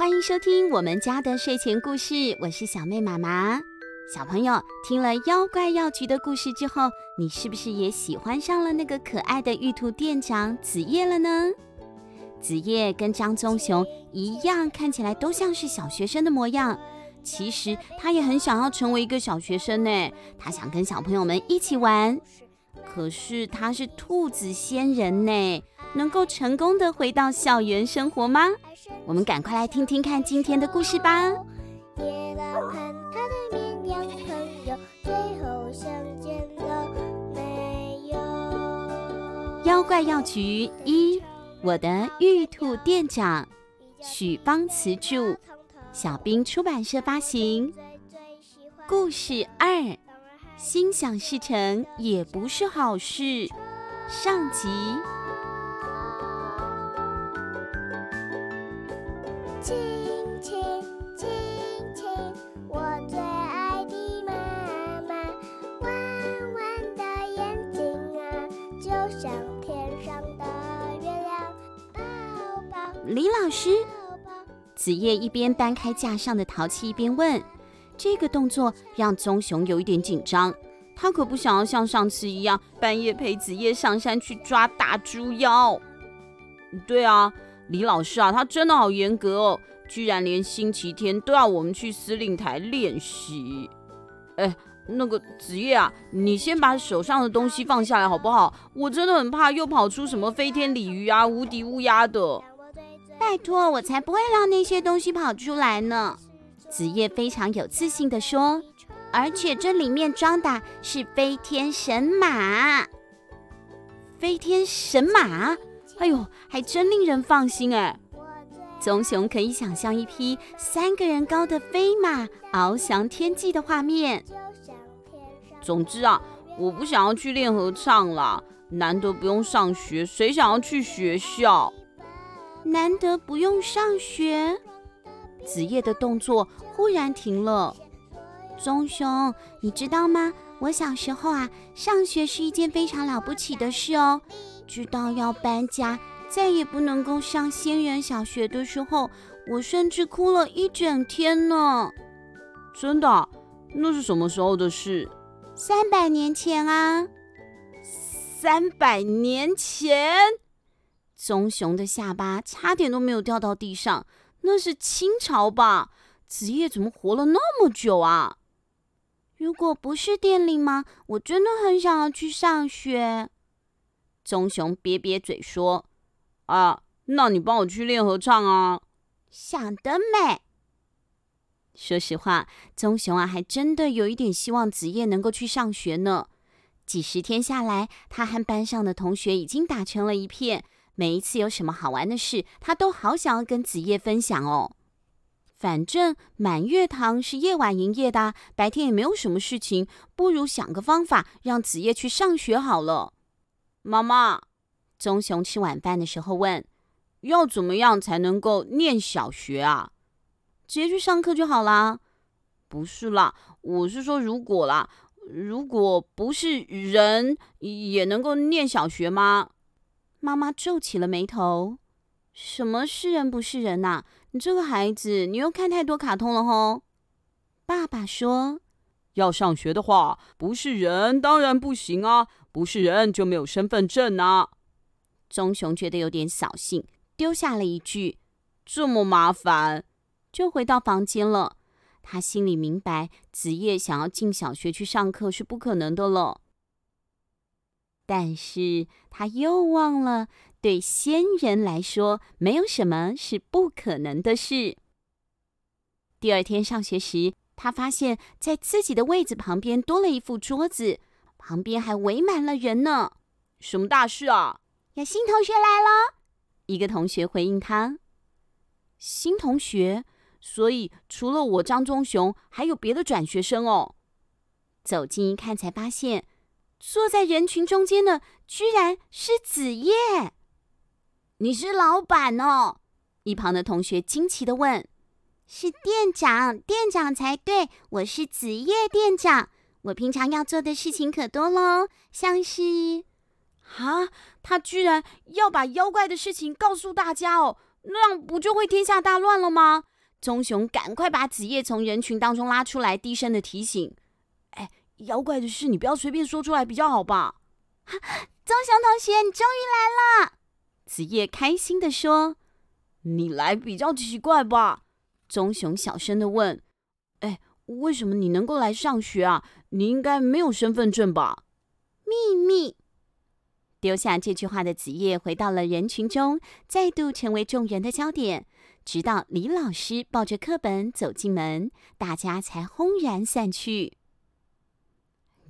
欢迎收听我们家的睡前故事，我是小妹妈妈。小朋友听了妖怪药局的故事之后，你是不是也喜欢上了那个可爱的玉兔店长子夜了呢？子夜跟张棕熊一样，看起来都像是小学生的模样。其实他也很想要成为一个小学生呢，他想跟小朋友们一起玩。可是他是兔子仙人呢。能够成功的回到校园生活吗？我们赶快来听听看今天的故事吧。的绵羊朋友最后相见了没有？妖怪药局一，我的玉兔店长，许芳词著，小兵出版社发行。故事二，心想事成也不是好事，上集。李老师，子夜一边搬开架上的陶器，一边问：“这个动作让棕熊有一点紧张，他可不想要像上次一样，半夜陪子夜上山去抓大猪妖。”对啊。李老师啊，他真的好严格哦，居然连星期天都要我们去司令台练习。哎，那个子夜啊，你先把手上的东西放下来好不好？我真的很怕又跑出什么飞天鲤鱼啊、无敌乌鸦的。拜托，我才不会让那些东西跑出来呢。子夜非常有自信地说，而且这里面装的是飞天神马。飞天神马？哎呦，还真令人放心哎！棕熊可以想象一匹三个人高的飞马翱翔天际的画面。总之啊，我不想要去练合唱了，难得不用上学，谁想要去学校？难得不用上学？子夜的动作忽然停了。棕熊，你知道吗？我小时候啊，上学是一件非常了不起的事哦。知道要搬家，再也不能够上仙人小学的时候，我甚至哭了一整天呢。真的？那是什么时候的事？三百年前啊！三百年前？棕熊的下巴差点都没有掉到地上。那是清朝吧？子夜怎么活了那么久啊？如果不是电铃吗？我真的很想要去上学。棕熊瘪瘪嘴说：“啊，那你帮我去练合唱啊！”想得美。说实话，棕熊啊，还真的有一点希望子夜能够去上学呢。几十天下来，他和班上的同学已经打成了一片。每一次有什么好玩的事，他都好想要跟子夜分享哦。反正满月堂是夜晚营业的，白天也没有什么事情，不如想个方法让子夜去上学好了。妈妈，棕熊吃晚饭的时候问：“要怎么样才能够念小学啊？直接去上课就好啦。”不是啦，我是说如果啦，如果不是人也能够念小学吗？妈妈皱起了眉头：“什么是人不是人呐？你这个孩子，你又看太多卡通了吼。”爸爸说：“要上学的话，不是人当然不行啊。”不是人就没有身份证呐、啊。棕熊觉得有点扫兴，丢下了一句：“这么麻烦。”就回到房间了。他心里明白，子夜想要进小学去上课是不可能的了。但是他又忘了，对仙人来说，没有什么是不可能的事。第二天上学时，他发现在自己的位子旁边多了一副桌子。旁边还围满了人呢，什么大事啊？有新同学来了。一个同学回应他：“新同学，所以除了我张忠雄，还有别的转学生哦。”走近一看，才发现坐在人群中间的居然是子夜。你是老板哦？一旁的同学惊奇的问：“是店长，店长才对，我是子夜店长。”我平常要做的事情可多喽，像是，啊，他居然要把妖怪的事情告诉大家哦，那样不就会天下大乱了吗？棕熊赶快把子夜从人群当中拉出来，低声的提醒：“哎，妖怪的事你不要随便说出来，比较好吧？” 棕熊同学，你终于来了！子夜开心的说：“你来比较奇怪吧？” 棕熊小声的问：“哎，为什么你能够来上学啊？你应该没有身份证吧？”秘密。丢下这句话的子夜回到了人群中，再度成为众人的焦点。直到李老师抱着课本走进门，大家才轰然散去。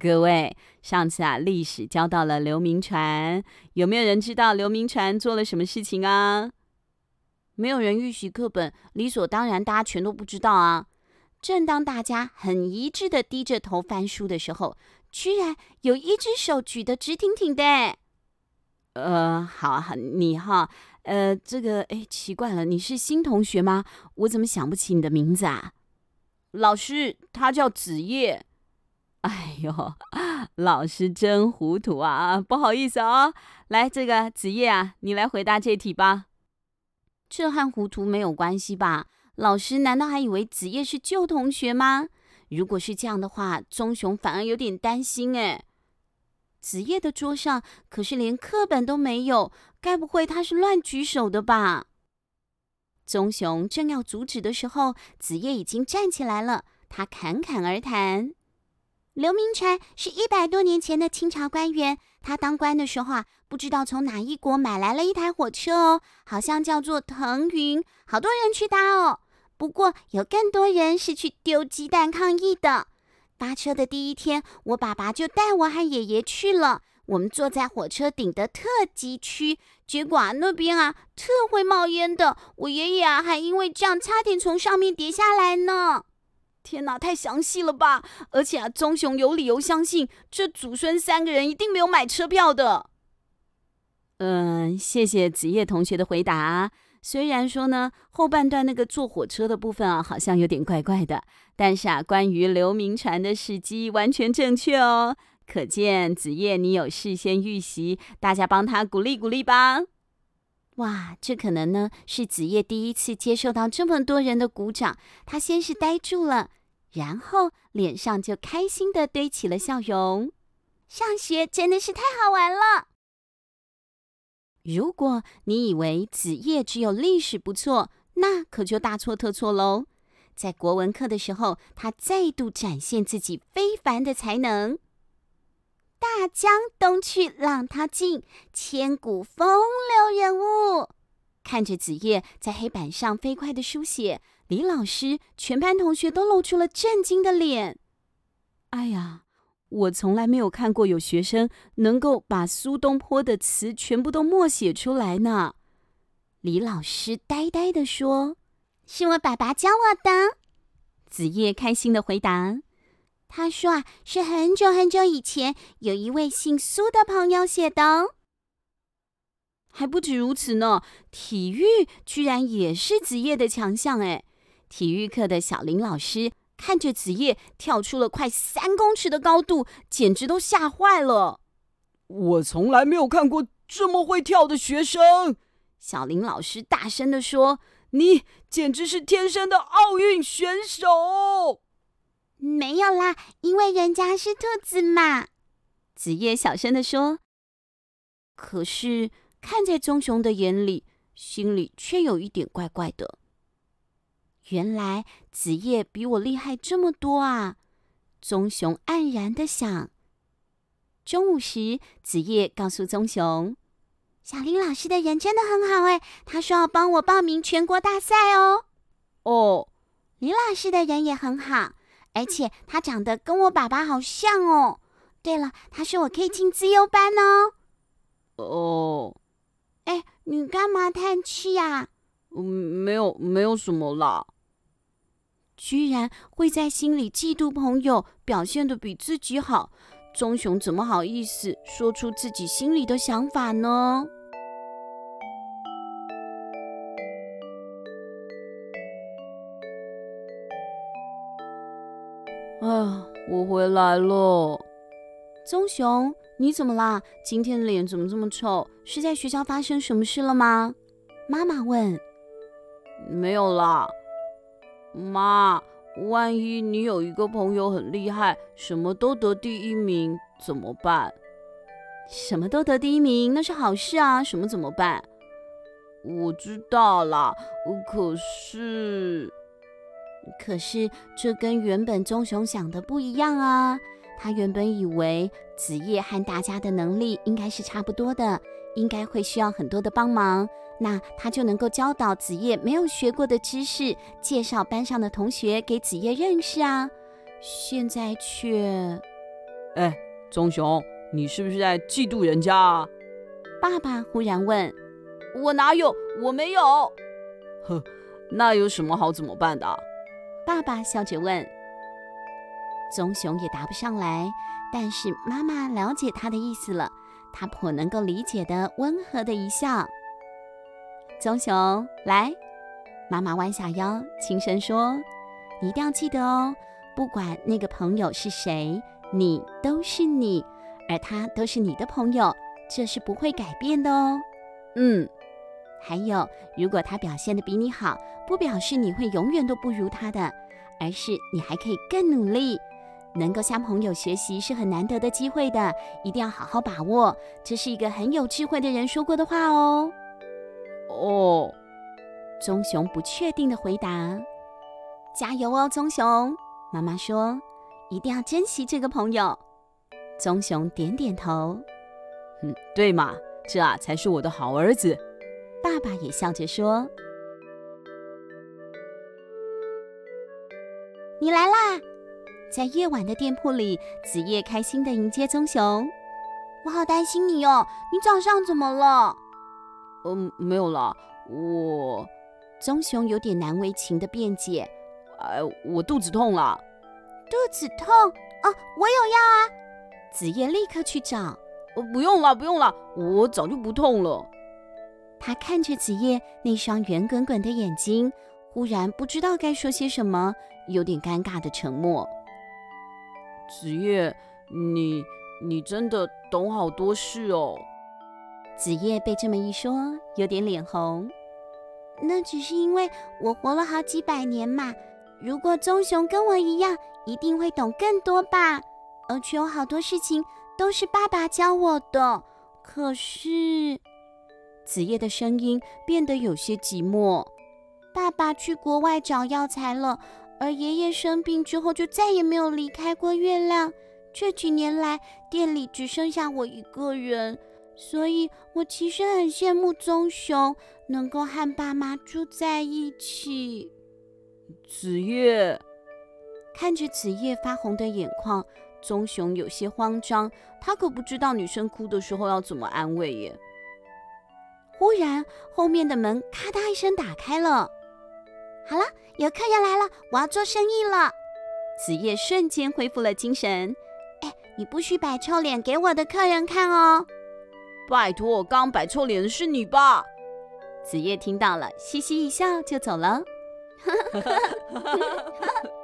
各位，上次啊，历史教到了刘铭传，有没有人知道刘铭传做了什么事情啊？没有人预习课本，理所当然，大家全都不知道啊。正当大家很一致的低着头翻书的时候，居然有一只手举得直挺挺的。呃，好，好，你哈，呃，这个，哎，奇怪了，你是新同学吗？我怎么想不起你的名字啊？老师，他叫子叶。哎呦，老师真糊涂啊！不好意思啊，来，这个子叶啊，你来回答这题吧。这和糊涂没有关系吧？老师难道还以为子叶是旧同学吗？如果是这样的话，棕熊反而有点担心哎。子叶的桌上可是连课本都没有，该不会他是乱举手的吧？棕熊正要阻止的时候，子叶已经站起来了。他侃侃而谈：“刘铭传是一百多年前的清朝官员，他当官的时候啊，不知道从哪一国买来了一台火车哦，好像叫做腾云，好多人去搭哦。不过有更多人是去丢鸡蛋抗议的。”发车的第一天，我爸爸就带我和爷爷去了。我们坐在火车顶的特级区，结果啊，那边啊特会冒烟的。我爷爷啊还因为这样差点从上面跌下来呢。天哪，太详细了吧！而且啊，棕熊有理由相信这祖孙三个人一定没有买车票的。嗯，谢谢子叶同学的回答。虽然说呢，后半段那个坐火车的部分啊，好像有点怪怪的，但是啊，关于刘铭传的事迹完全正确哦。可见子叶你有事先预习，大家帮他鼓励鼓励吧。哇，这可能呢是子夜第一次接受到这么多人的鼓掌，他先是呆住了，然后脸上就开心地堆起了笑容。上学真的是太好玩了。如果你以为子夜只有历史不错，那可就大错特错喽。在国文课的时候，他再度展现自己非凡的才能。大江东去，浪淘尽，千古风流人物。看着子夜在黑板上飞快的书写，李老师、全班同学都露出了震惊的脸。哎呀！我从来没有看过有学生能够把苏东坡的词全部都默写出来呢。李老师呆呆地说：“是我爸爸教我的。”子夜开心地回答：“他说啊，是很久很久以前有一位姓苏的朋友写的。还不止如此呢，体育居然也是子夜的强项哎！体育课的小林老师。”看着子夜跳出了快三公尺的高度，简直都吓坏了。我从来没有看过这么会跳的学生。小林老师大声地说：“你简直是天生的奥运选手。”没有啦，因为人家是兔子嘛。子夜小声地说。可是看在棕熊的眼里，心里却有一点怪怪的。原来子夜比我厉害这么多啊！棕熊黯然的想。中午时，子夜告诉棕熊：“小林老师的人真的很好哎，他说要帮我报名全国大赛哦。”“哦，李老师的人也很好，而且他长得跟我爸爸好像哦。对了，他说我可以进自优班哦。”“哦，哎，你干嘛叹气呀？”“嗯，没有，没有什么啦。”居然会在心里嫉妒朋友表现的比自己好，棕熊怎么好意思说出自己心里的想法呢？啊，我回来了。棕熊，你怎么啦？今天的脸怎么这么臭？是在学校发生什么事了吗？妈妈问。没有啦，妈。万一你有一个朋友很厉害，什么都得第一名，怎么办？什么都得第一名，那是好事啊。什么怎么办？我知道啦，可是，可是这跟原本棕熊想的不一样啊。他原本以为子夜和大家的能力应该是差不多的，应该会需要很多的帮忙。那他就能够教导子夜没有学过的知识，介绍班上的同学给子夜认识啊。现在却，哎，棕熊，你是不是在嫉妒人家啊？爸爸忽然问。我哪有？我没有。呵，那有什么好怎么办的？爸爸笑着问。棕熊也答不上来，但是妈妈了解他的意思了，他颇能够理解的，温和的一笑。棕熊，来，妈妈弯下腰，轻声说：“你一定要记得哦，不管那个朋友是谁，你都是你，而他都是你的朋友，这是不会改变的哦。”嗯，还有，如果他表现的比你好，不表示你会永远都不如他的，而是你还可以更努力。能够向朋友学习是很难得的机会的，一定要好好把握。这是一个很有智慧的人说过的话哦。哦，棕熊不确定的回答：“加油哦，棕熊！”妈妈说：“一定要珍惜这个朋友。”棕熊点点头：“嗯，对嘛，这啊才是我的好儿子。”爸爸也笑着说：“你来啦！”在夜晚的店铺里，子夜开心的迎接棕熊。我好担心你哦，你早上怎么了？嗯，没有啦，我……棕熊有点难为情的辩解：“哎，我肚子痛了。”肚子痛？哦，我有药啊！子夜立刻去找。哦，不用了，不用了，我早就不痛了。他看着子夜那双圆滚滚的眼睛，忽然不知道该说些什么，有点尴尬的沉默。子夜，你你真的懂好多事哦。子夜被这么一说，有点脸红。那只是因为我活了好几百年嘛。如果棕熊跟我一样，一定会懂更多吧。而且有好多事情都是爸爸教我的。可是，子夜的声音变得有些寂寞。爸爸去国外找药材了，而爷爷生病之后就再也没有离开过月亮。这几年来，店里只剩下我一个人。所以我其实很羡慕棕熊能够和爸妈住在一起。子夜看着子夜发红的眼眶，棕熊有些慌张。他可不知道女生哭的时候要怎么安慰耶。忽然，后面的门咔嗒一声打开了。好了，有客人来了，我要做生意了。子夜瞬间恢复了精神。哎，你不许摆臭脸给我的客人看哦。拜托，我刚摆臭脸的是你吧？子夜听到了，嘻嘻一笑就走了。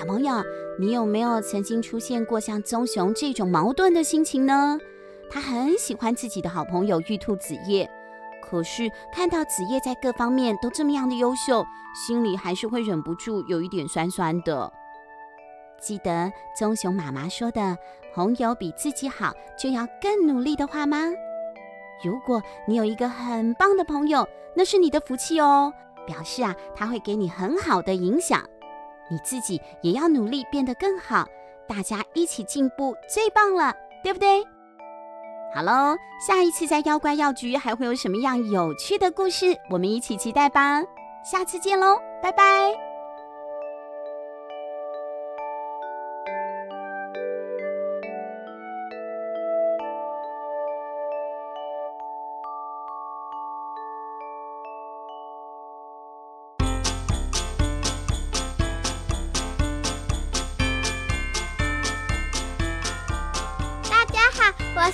小朋友，你有没有曾经出现过像棕熊这种矛盾的心情呢？他很喜欢自己的好朋友玉兔子叶。可是看到子叶在各方面都这么样的优秀，心里还是会忍不住有一点酸酸的。记得棕熊妈妈说的“朋友比自己好，就要更努力”的话吗？如果你有一个很棒的朋友，那是你的福气哦，表示啊，他会给你很好的影响。你自己也要努力变得更好，大家一起进步，最棒了，对不对？好喽，下一次在妖怪药局还会有什么样有趣的故事？我们一起期待吧！下次见喽，拜拜。